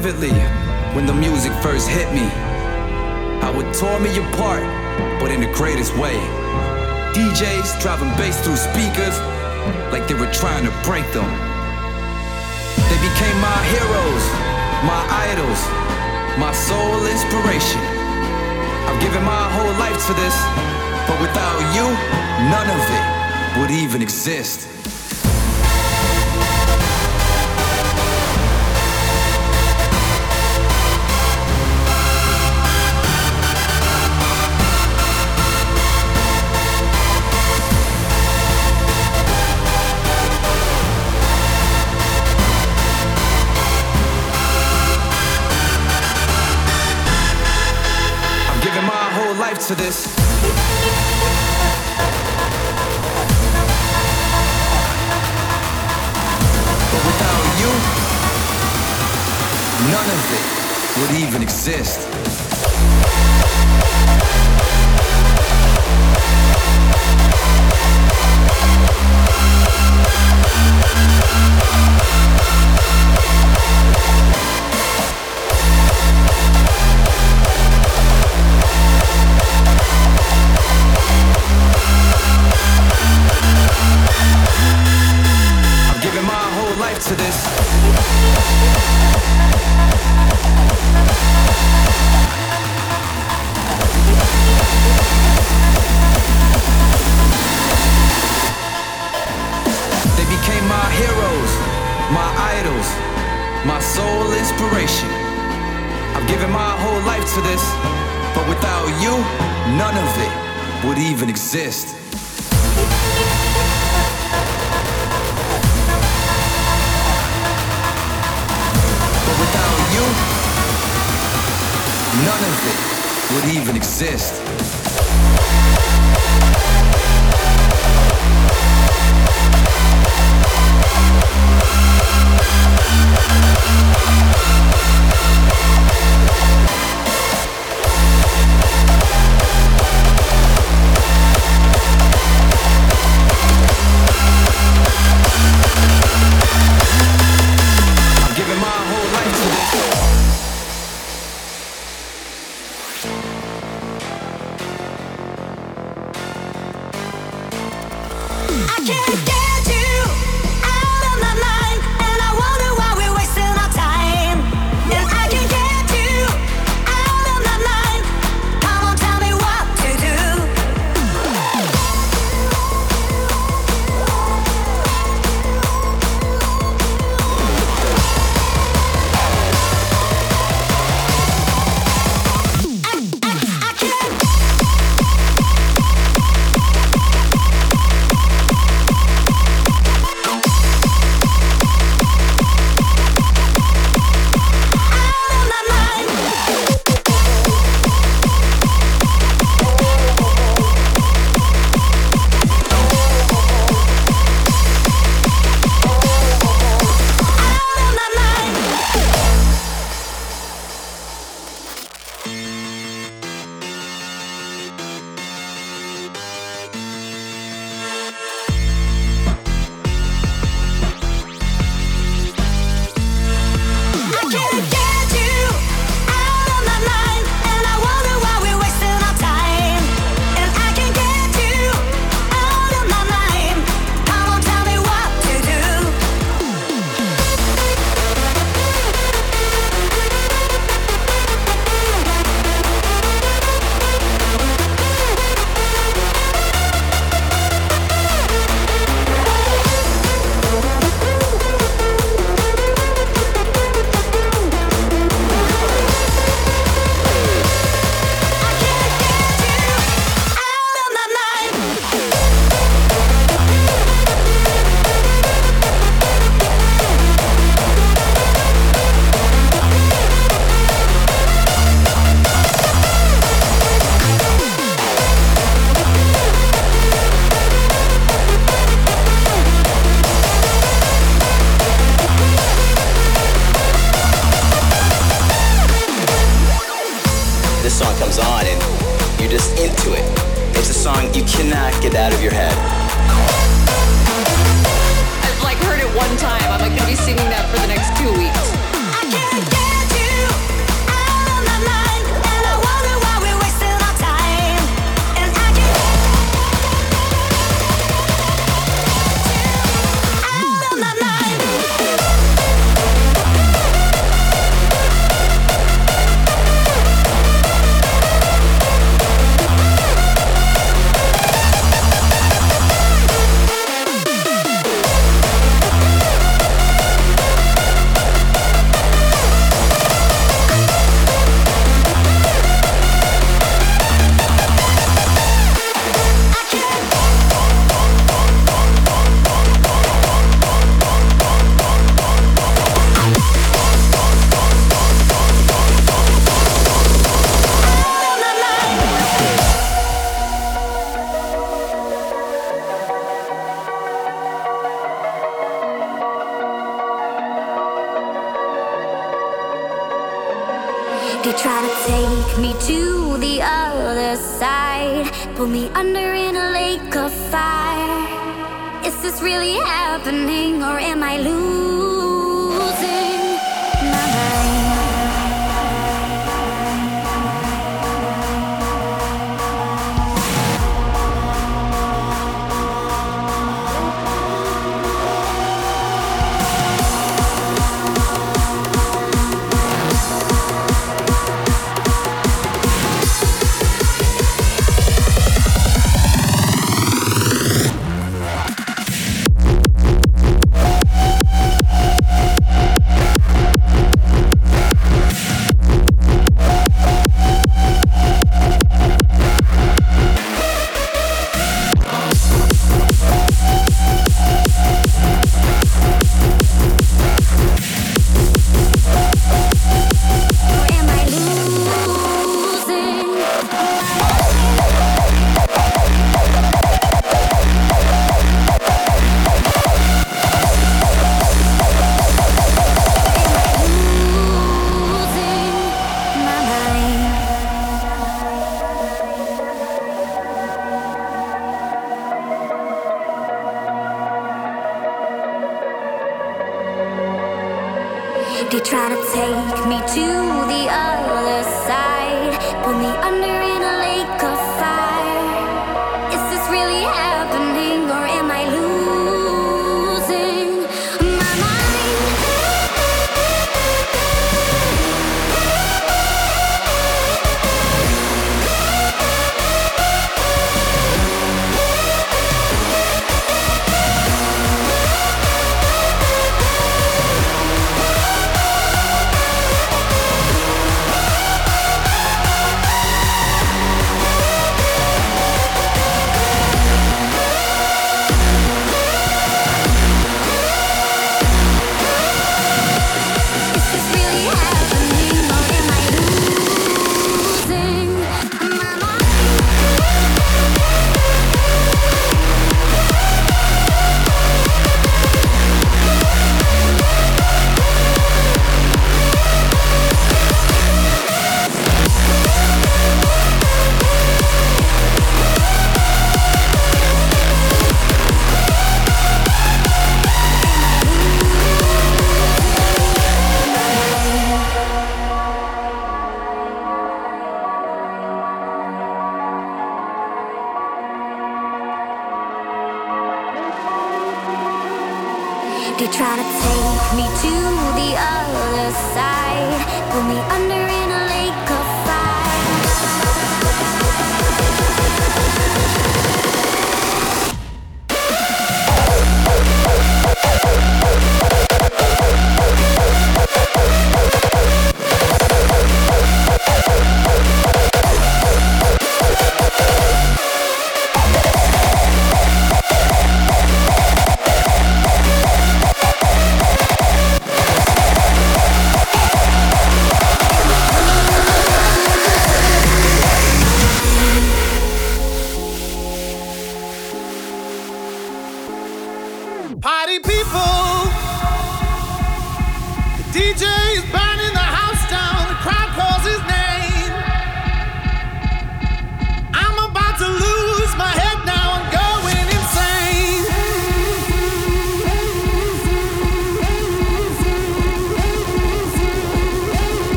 vividly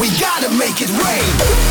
We gotta make it rain.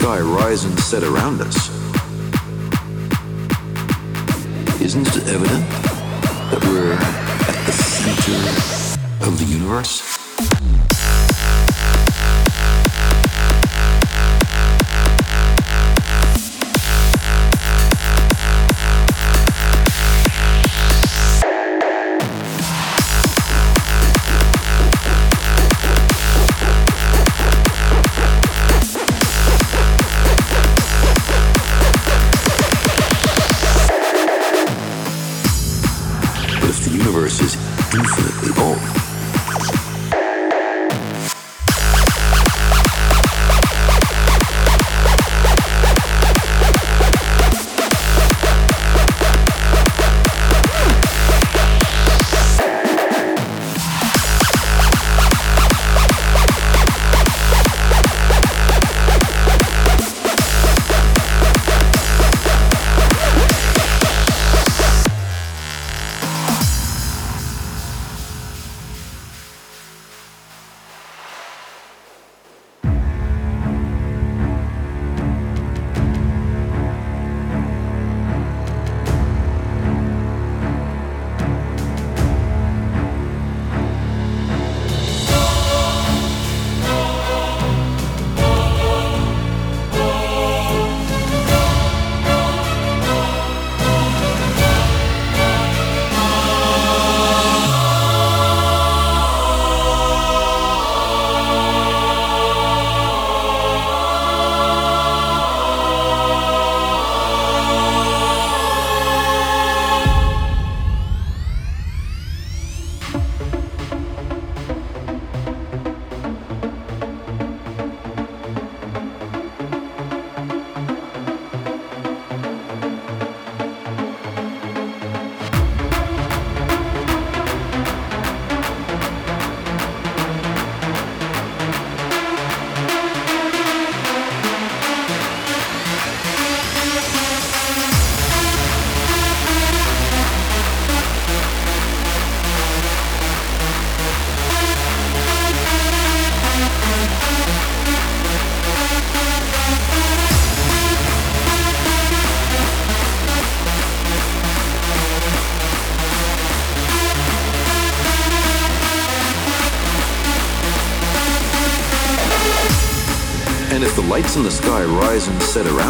Sky rise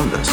around us.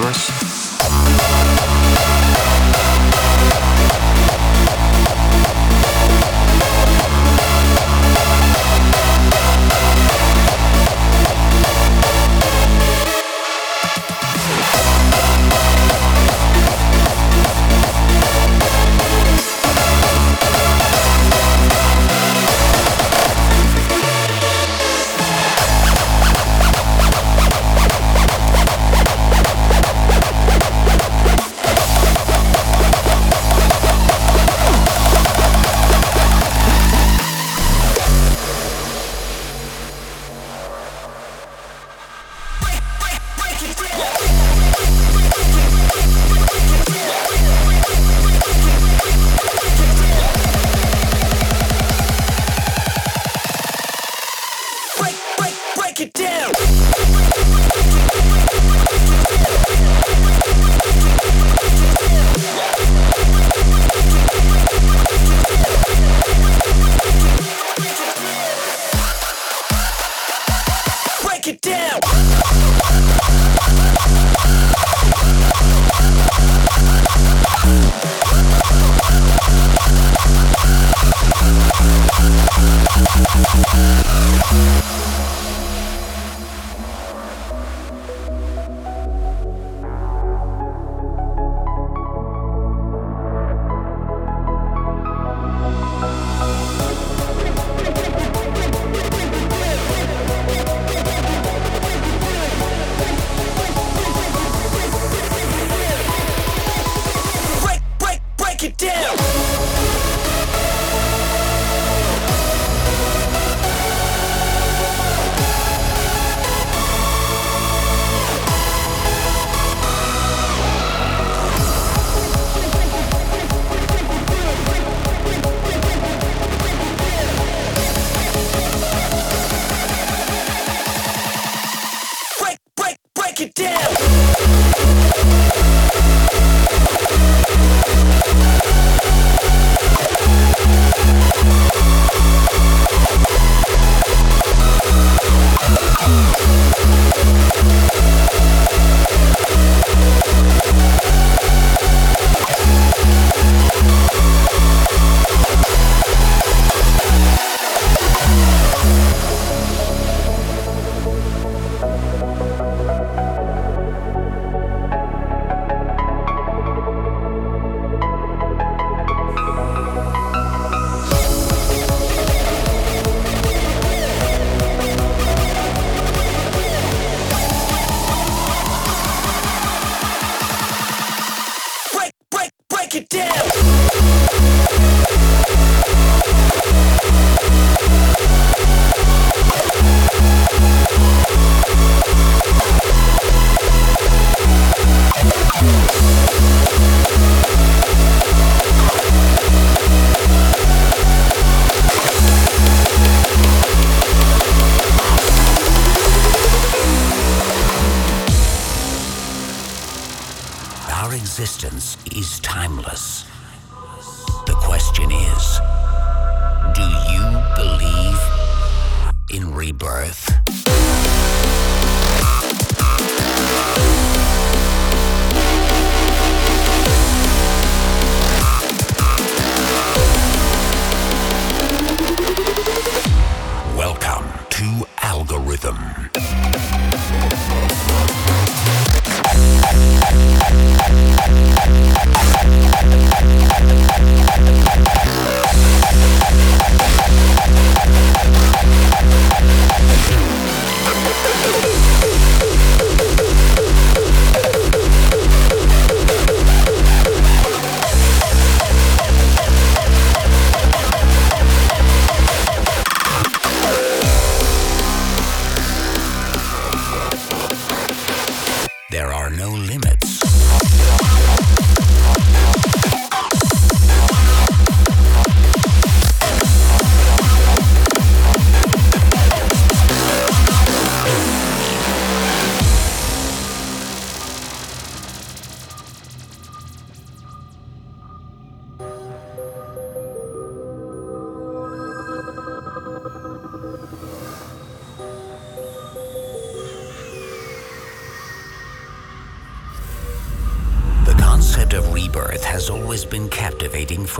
universe.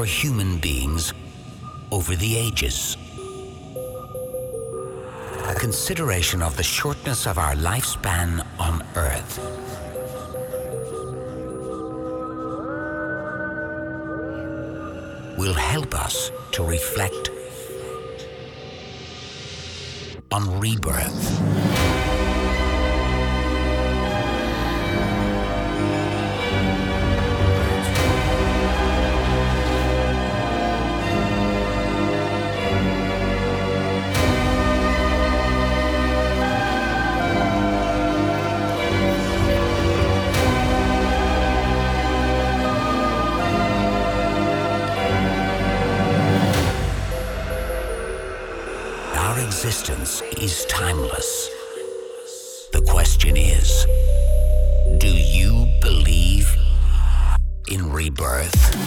for human beings over the ages. A consideration of the shortness of our lifespan on Earth. will help us to reflect on rebirth. rebirth.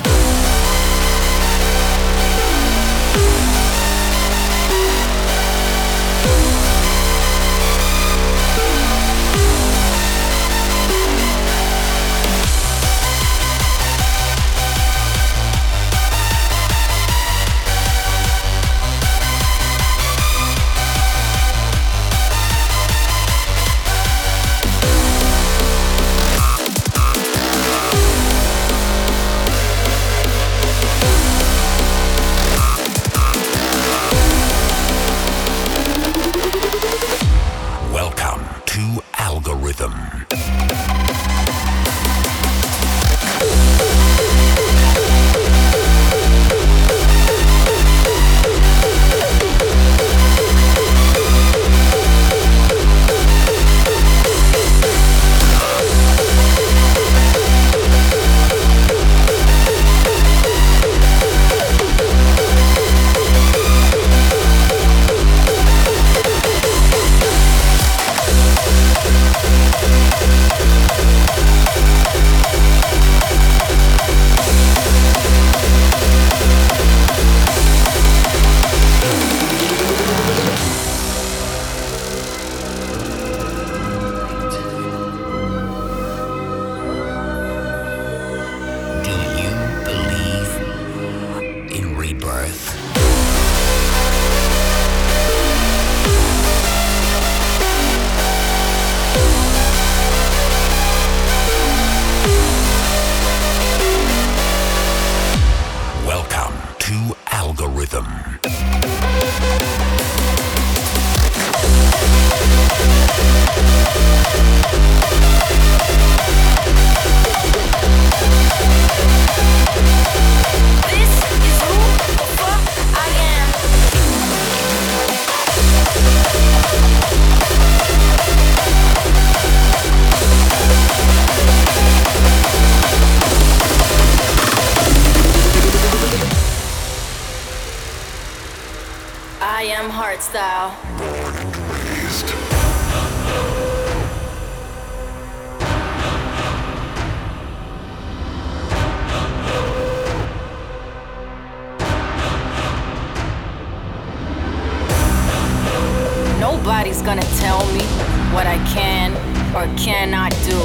cannot do.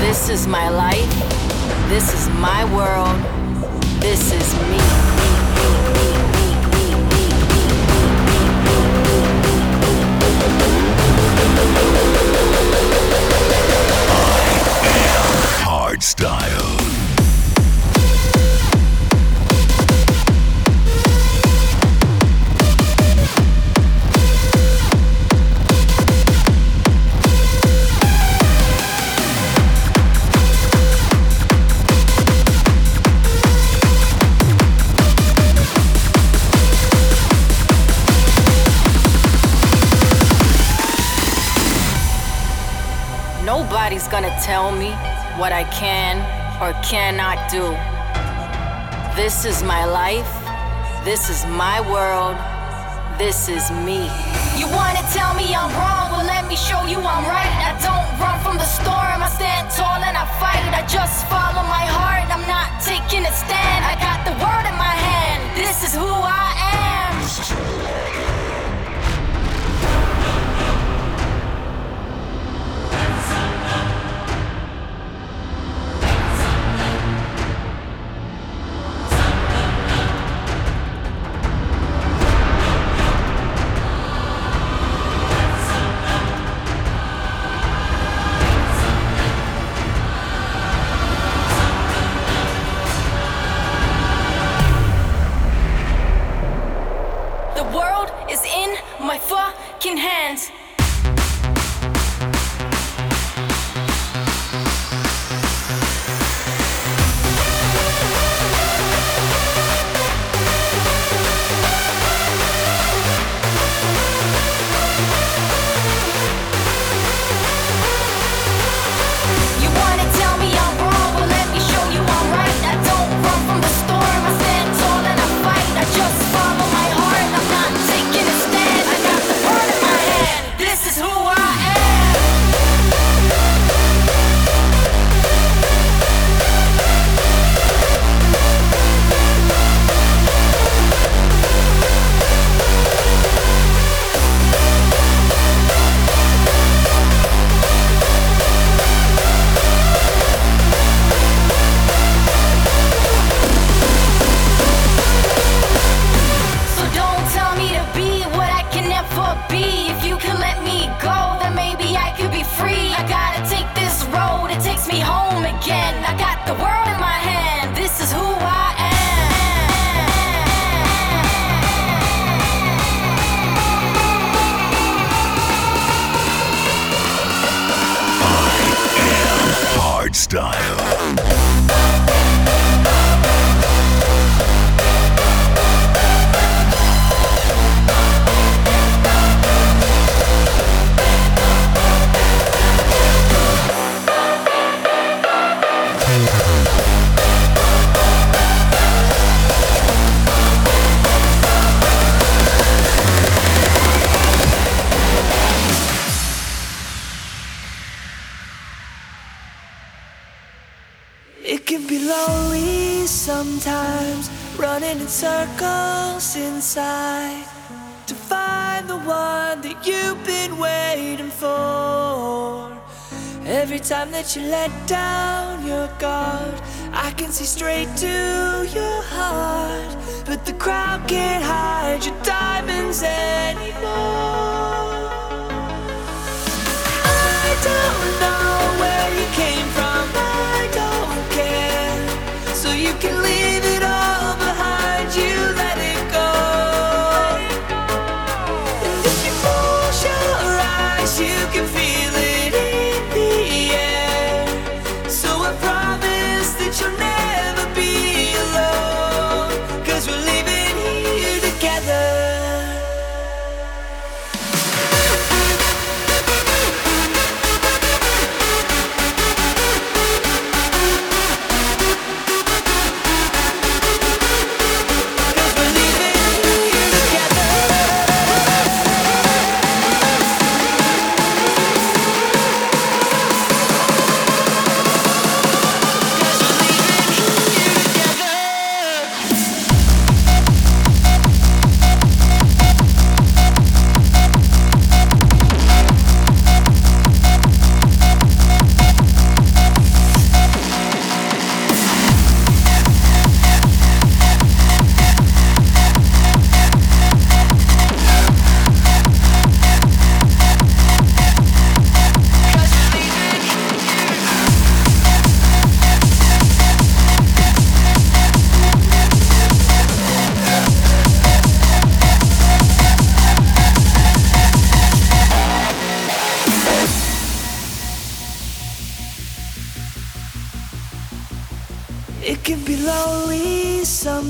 This is my life. This is my world. This is me. I am hard style. Tell me what I can or cannot do. This is my life. This is my world. This is me. You wanna tell me I'm wrong? Well, let me show you I'm right. I don't run from the storm. I stand tall and I fight. I just follow my heart. I'm not taking a stand. I got the word in my hand. This is who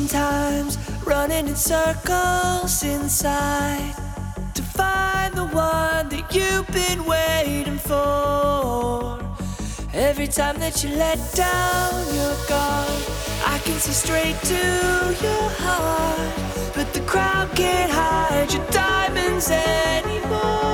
sometimes running in circles inside to find the one that you've been waiting for. Every time that you let down your guard, I can see straight to your heart, but the crowd can't hide your diamonds anymore.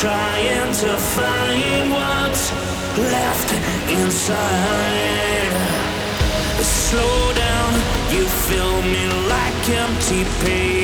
Trying to find what's left inside. Slow down, you fill me like empty pages.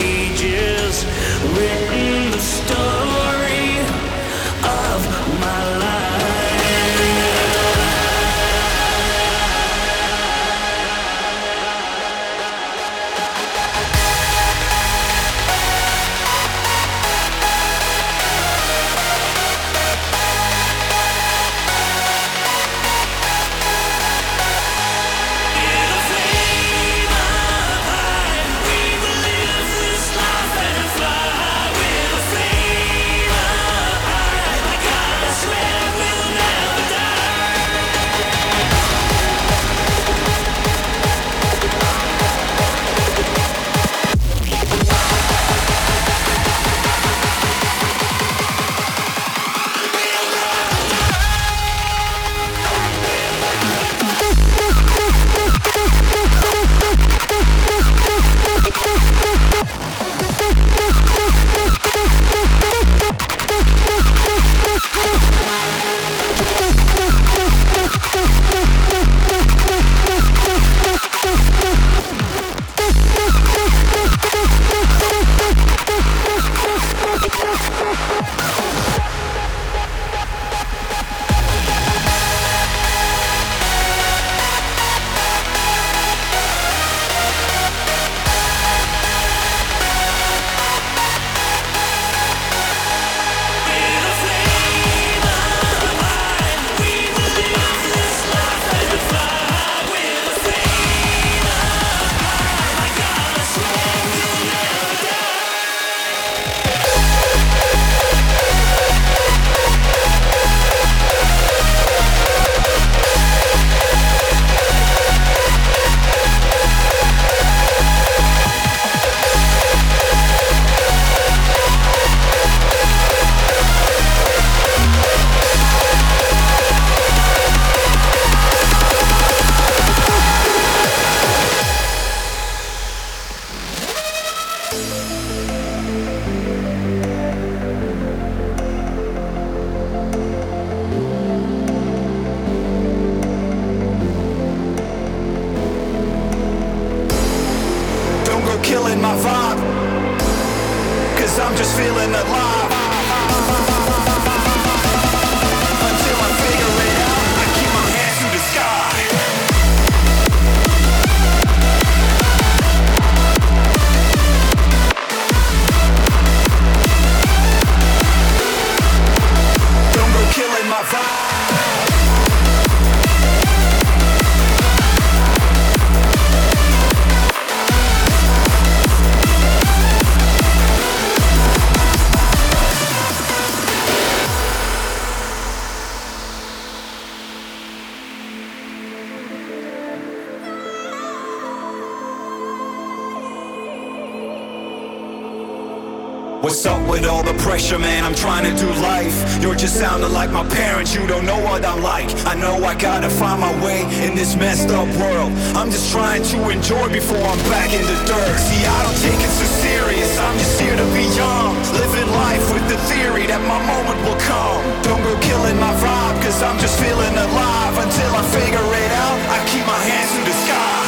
Parents, you don't know what I'm like. I know I gotta find my way in this messed up world. I'm just trying to enjoy before I'm back in the dirt. See, I don't take it so serious, I'm just here to be young. Living life with the theory that my moment will come. Don't go killing my vibe, cause I'm just feeling alive. Until I figure it out, I keep my hands to the sky.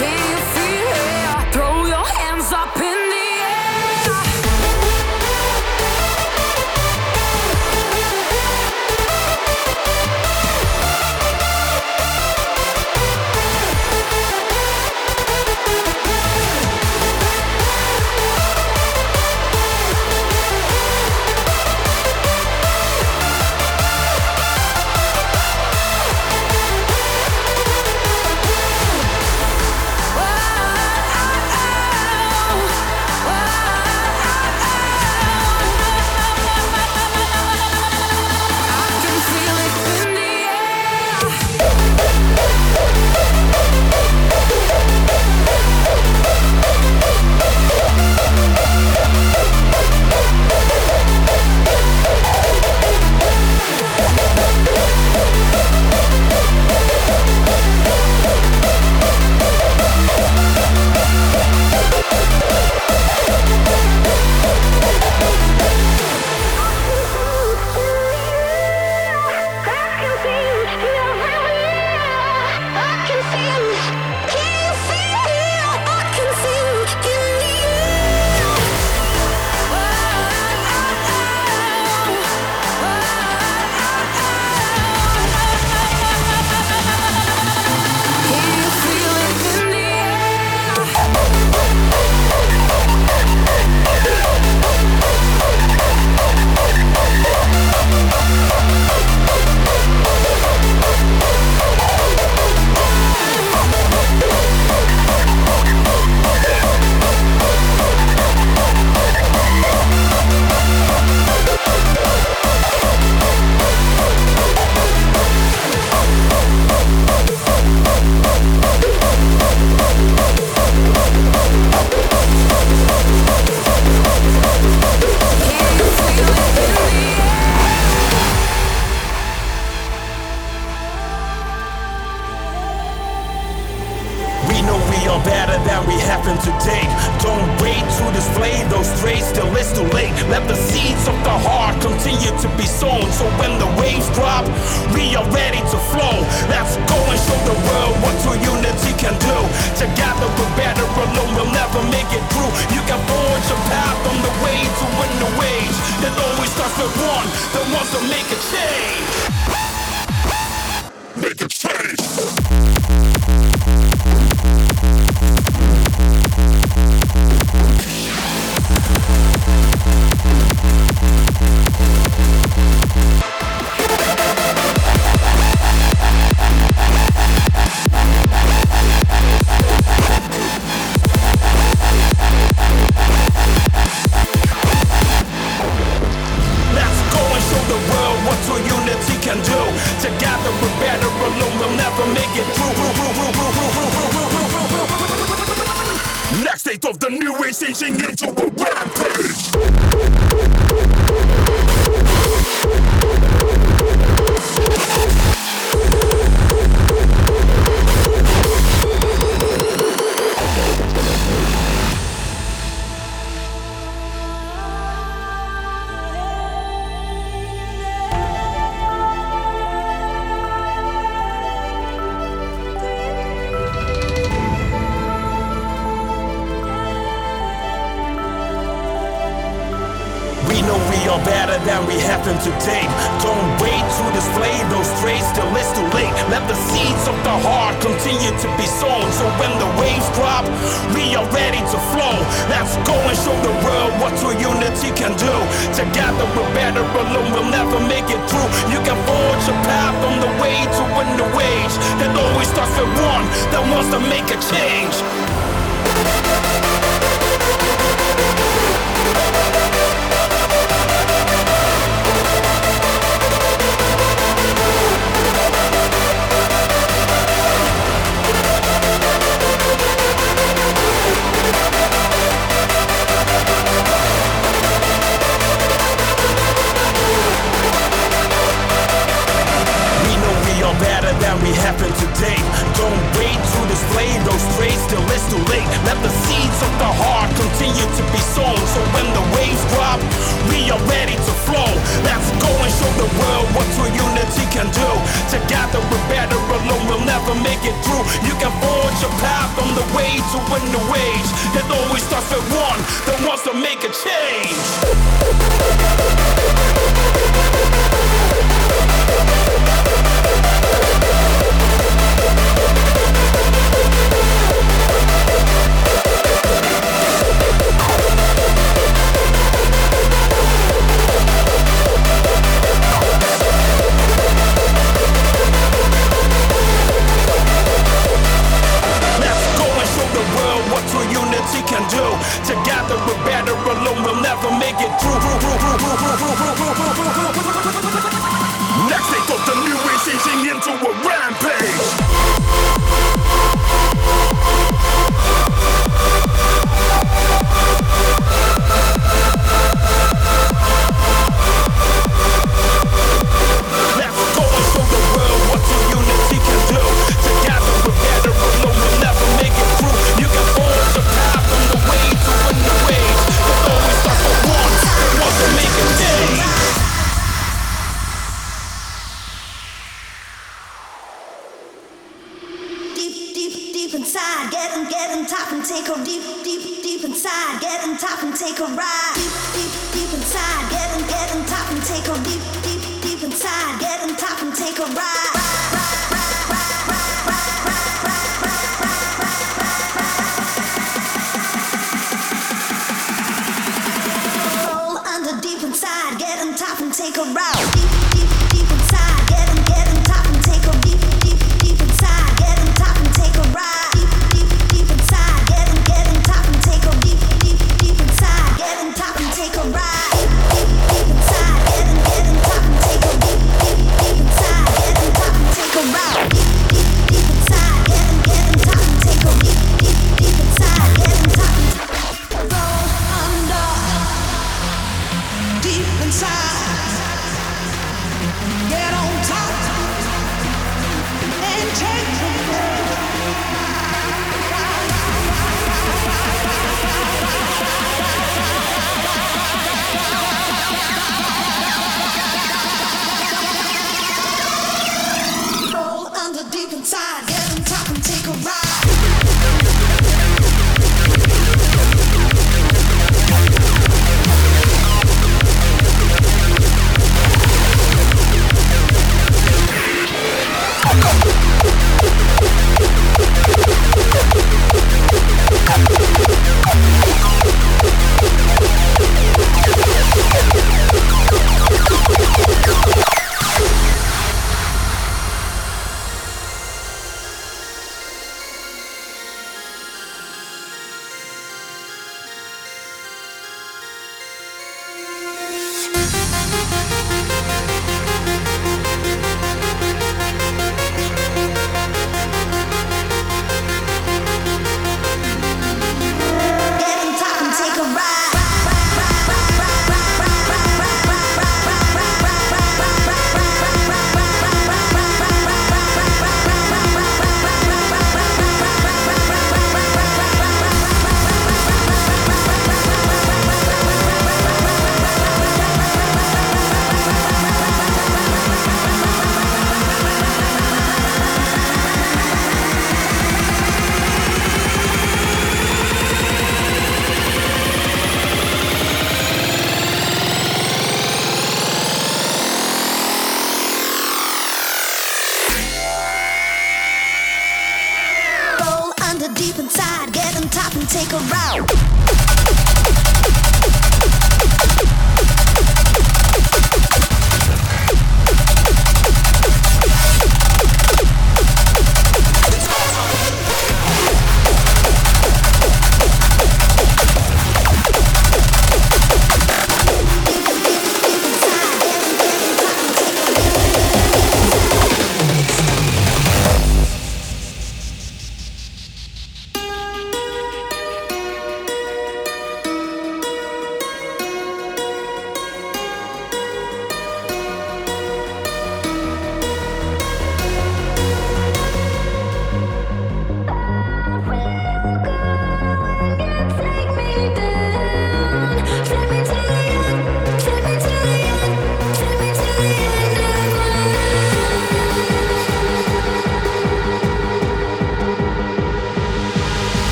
Can you feel it? Throw your hands up in Let's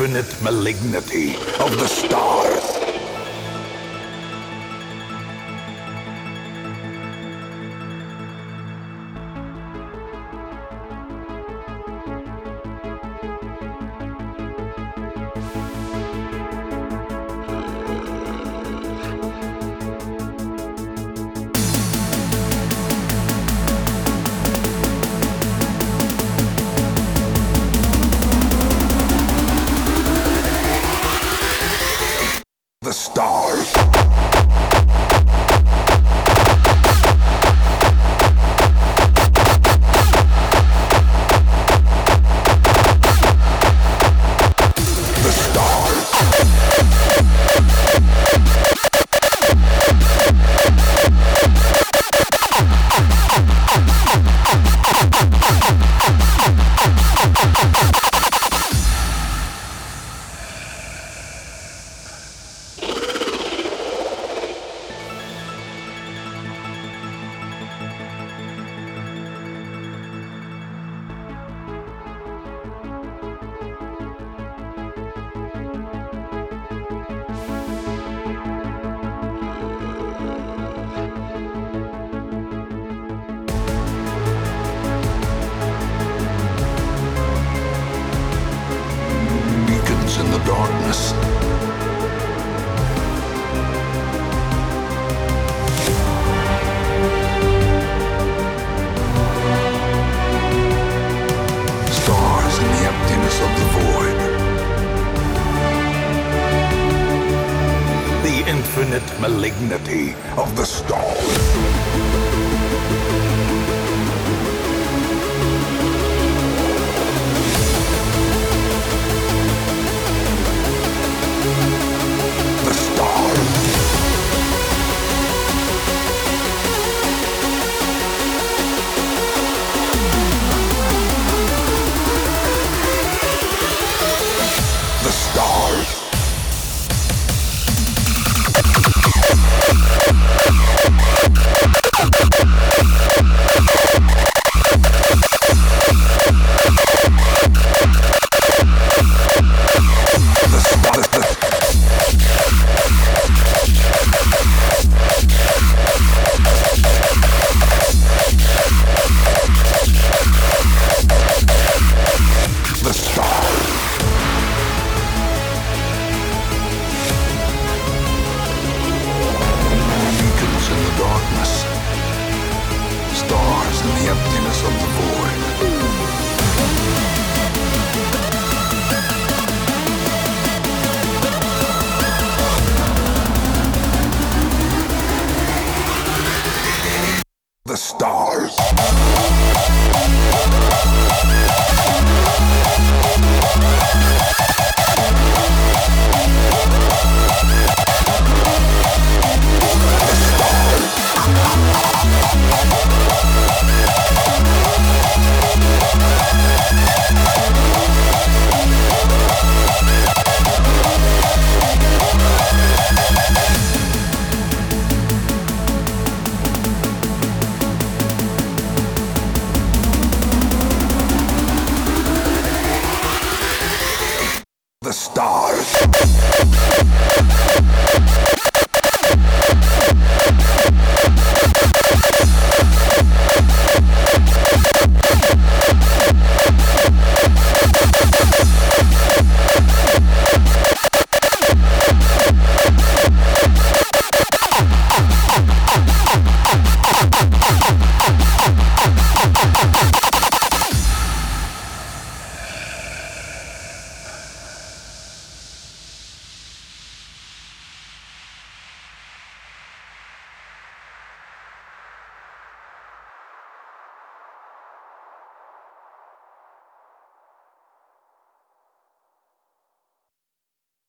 infinite malignity of the stars. of the void. The infinite malignity of the stars.